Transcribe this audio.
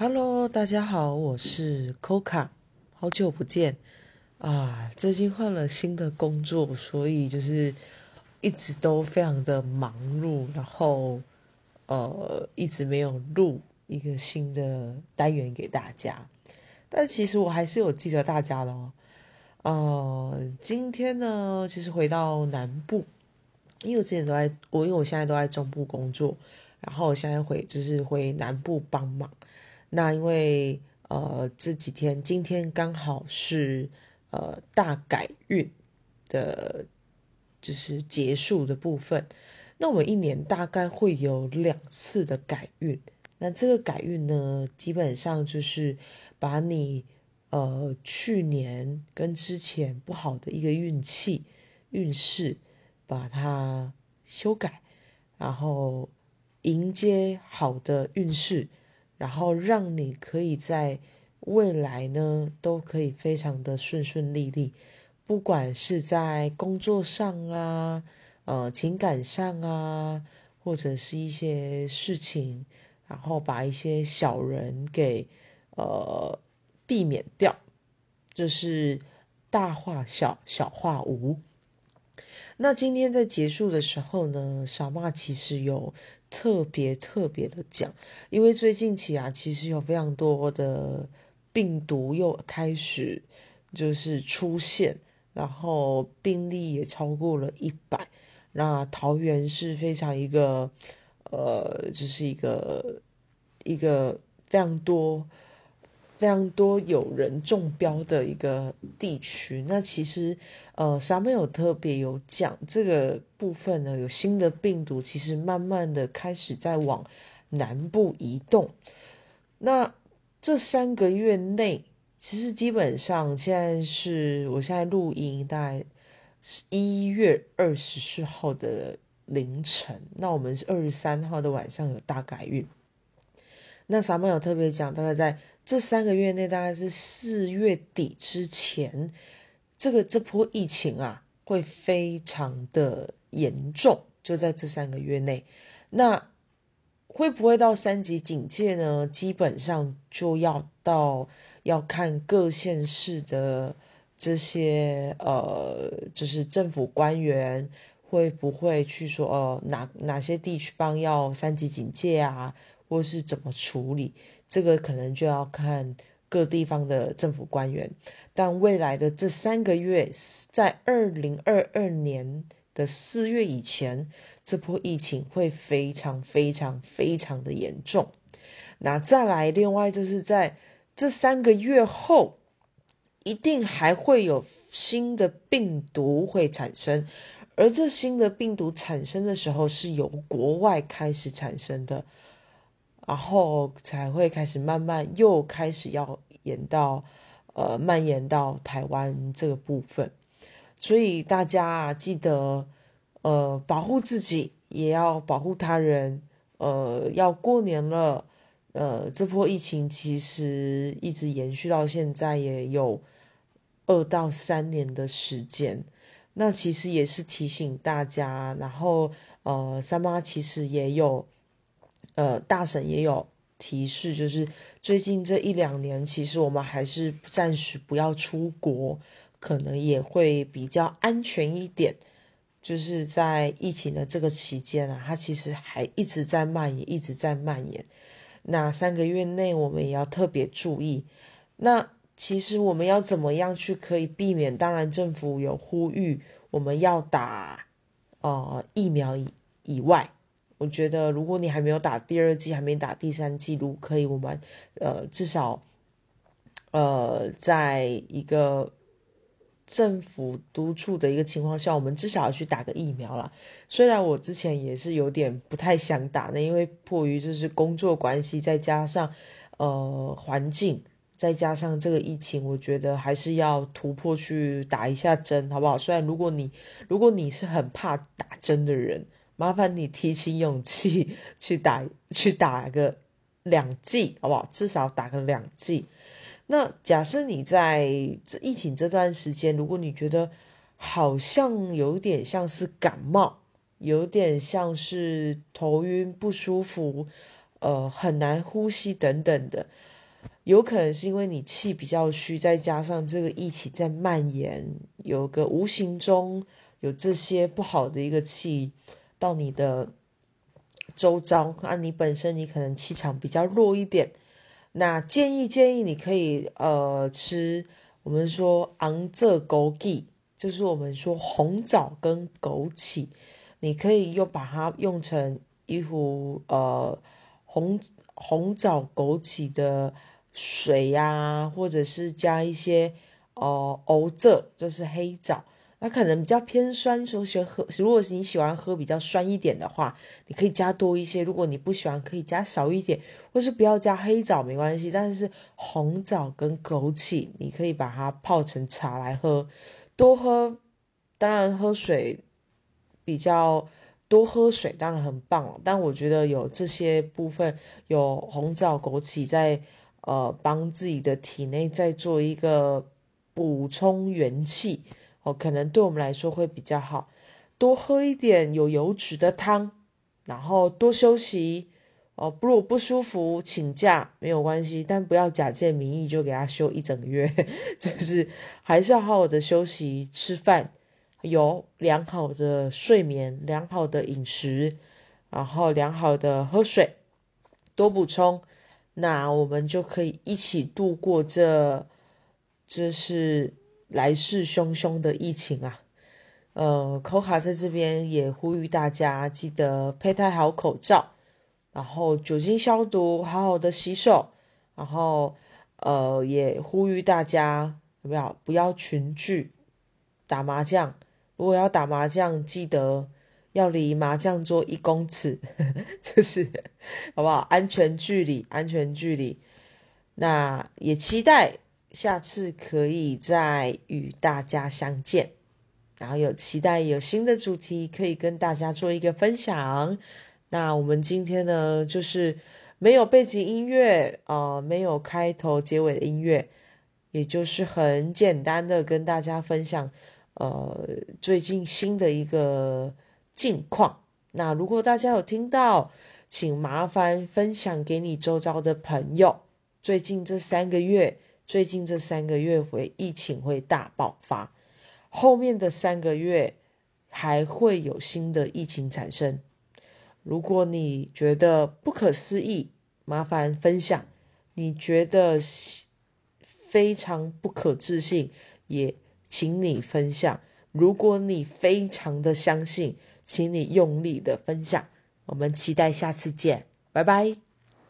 Hello，大家好，我是 Coca，好久不见啊！最近换了新的工作，所以就是一直都非常的忙碌，然后呃一直没有录一个新的单元给大家。但其实我还是有记得大家的哦。呃，今天呢，其实回到南部，因为我之前都在，我因为我现在都在中部工作，然后我现在回就是回南部帮忙。那因为呃这几天今天刚好是呃大改运的，就是结束的部分。那我们一年大概会有两次的改运。那这个改运呢，基本上就是把你呃去年跟之前不好的一个运气运势，把它修改，然后迎接好的运势。然后让你可以在未来呢，都可以非常的顺顺利利，不管是在工作上啊，呃，情感上啊，或者是一些事情，然后把一些小人给呃避免掉，就是大化小，小化无。那今天在结束的时候呢，小妈其实有特别特别的讲，因为最近起啊，其实有非常多的病毒又开始就是出现，然后病例也超过了一百。那桃园是非常一个呃，就是一个一个非常多。非常多有人中标的一个地区，那其实呃，沙妹有特别有讲这个部分呢，有新的病毒，其实慢慢的开始在往南部移动。那这三个月内，其实基本上现在是我现在录音，大概是一月二十四号的凌晨，那我们是二十三号的晚上有大改运。那萨曼有特别讲，大概在这三个月内，大概是四月底之前，这个这波疫情啊会非常的严重，就在这三个月内。那会不会到三级警戒呢？基本上就要到要看各县市的这些呃，就是政府官员会不会去说，呃，哪哪些地方要三级警戒啊？或是怎么处理，这个可能就要看各地方的政府官员。但未来的这三个月，在二零二二年的四月以前，这波疫情会非常非常非常的严重。那再来，另外就是在这三个月后，一定还会有新的病毒会产生，而这新的病毒产生的时候，是由国外开始产生的。然后才会开始慢慢又开始要延到，呃，蔓延到台湾这个部分，所以大家啊，记得，呃，保护自己，也要保护他人。呃，要过年了，呃，这波疫情其实一直延续到现在，也有二到三年的时间。那其实也是提醒大家，然后，呃，三妈其实也有。呃，大婶也有提示，就是最近这一两年，其实我们还是暂时不要出国，可能也会比较安全一点。就是在疫情的这个期间啊，它其实还一直在蔓延，一直在蔓延。那三个月内，我们也要特别注意。那其实我们要怎么样去可以避免？当然，政府有呼吁我们要打呃疫苗以以外。我觉得，如果你还没有打第二季，还没打第三季，如可以，我们呃至少呃在一个政府督促的一个情况下，我们至少要去打个疫苗了。虽然我之前也是有点不太想打的，因为迫于就是工作关系，再加上呃环境，再加上这个疫情，我觉得还是要突破去打一下针，好不好？虽然如果你如果你是很怕打针的人。麻烦你提起勇气 去打，去打个两剂，好不好？至少打个两剂。那假设你在这疫情这段时间，如果你觉得好像有点像是感冒，有点像是头晕不舒服，呃很难呼吸等等的，有可能是因为你气比较虚，再加上这个疫情在蔓延，有个无形中有这些不好的一个气到你的周遭，那你本身你可能气场比较弱一点，那建议建议你可以呃吃我们说昂这枸杞，就是我们说红枣跟枸杞，你可以又把它用成一壶呃红红枣枸杞的水呀，或者是加一些哦欧这，就是黑枣。那可能比较偏酸，说喜欢喝。如果你喜欢喝比较酸一点的话，你可以加多一些；如果你不喜欢，可以加少一点，或是不要加黑枣没关系。但是红枣跟枸杞，你可以把它泡成茶来喝，多喝。当然喝水比较多，喝水当然很棒。但我觉得有这些部分，有红枣、枸杞在呃帮自己的体内再做一个补充元气。哦，可能对我们来说会比较好，多喝一点有油脂的汤，然后多休息。哦，不如不舒服请假没有关系，但不要假借名义就给他休一整月，就是还是要好好的休息、吃饭，有良好的睡眠、良好的饮食，然后良好的喝水，多补充，那我们就可以一起度过这，这是。来势汹汹的疫情啊，呃，口卡在这边也呼吁大家记得佩戴好口罩，然后酒精消毒，好好的洗手，然后呃，也呼吁大家不要不要群聚打麻将，如果要打麻将，记得要离麻将桌一公尺，就是好不好？安全距离，安全距离。那也期待。下次可以再与大家相见，然后有期待有新的主题可以跟大家做一个分享。那我们今天呢，就是没有背景音乐啊，没有开头结尾的音乐，也就是很简单的跟大家分享呃最近新的一个近况。那如果大家有听到，请麻烦分享给你周遭的朋友。最近这三个月。最近这三个月会疫情会大爆发，后面的三个月还会有新的疫情产生。如果你觉得不可思议，麻烦分享；你觉得非常不可置信，也请你分享。如果你非常的相信，请你用力的分享。我们期待下次见，拜拜。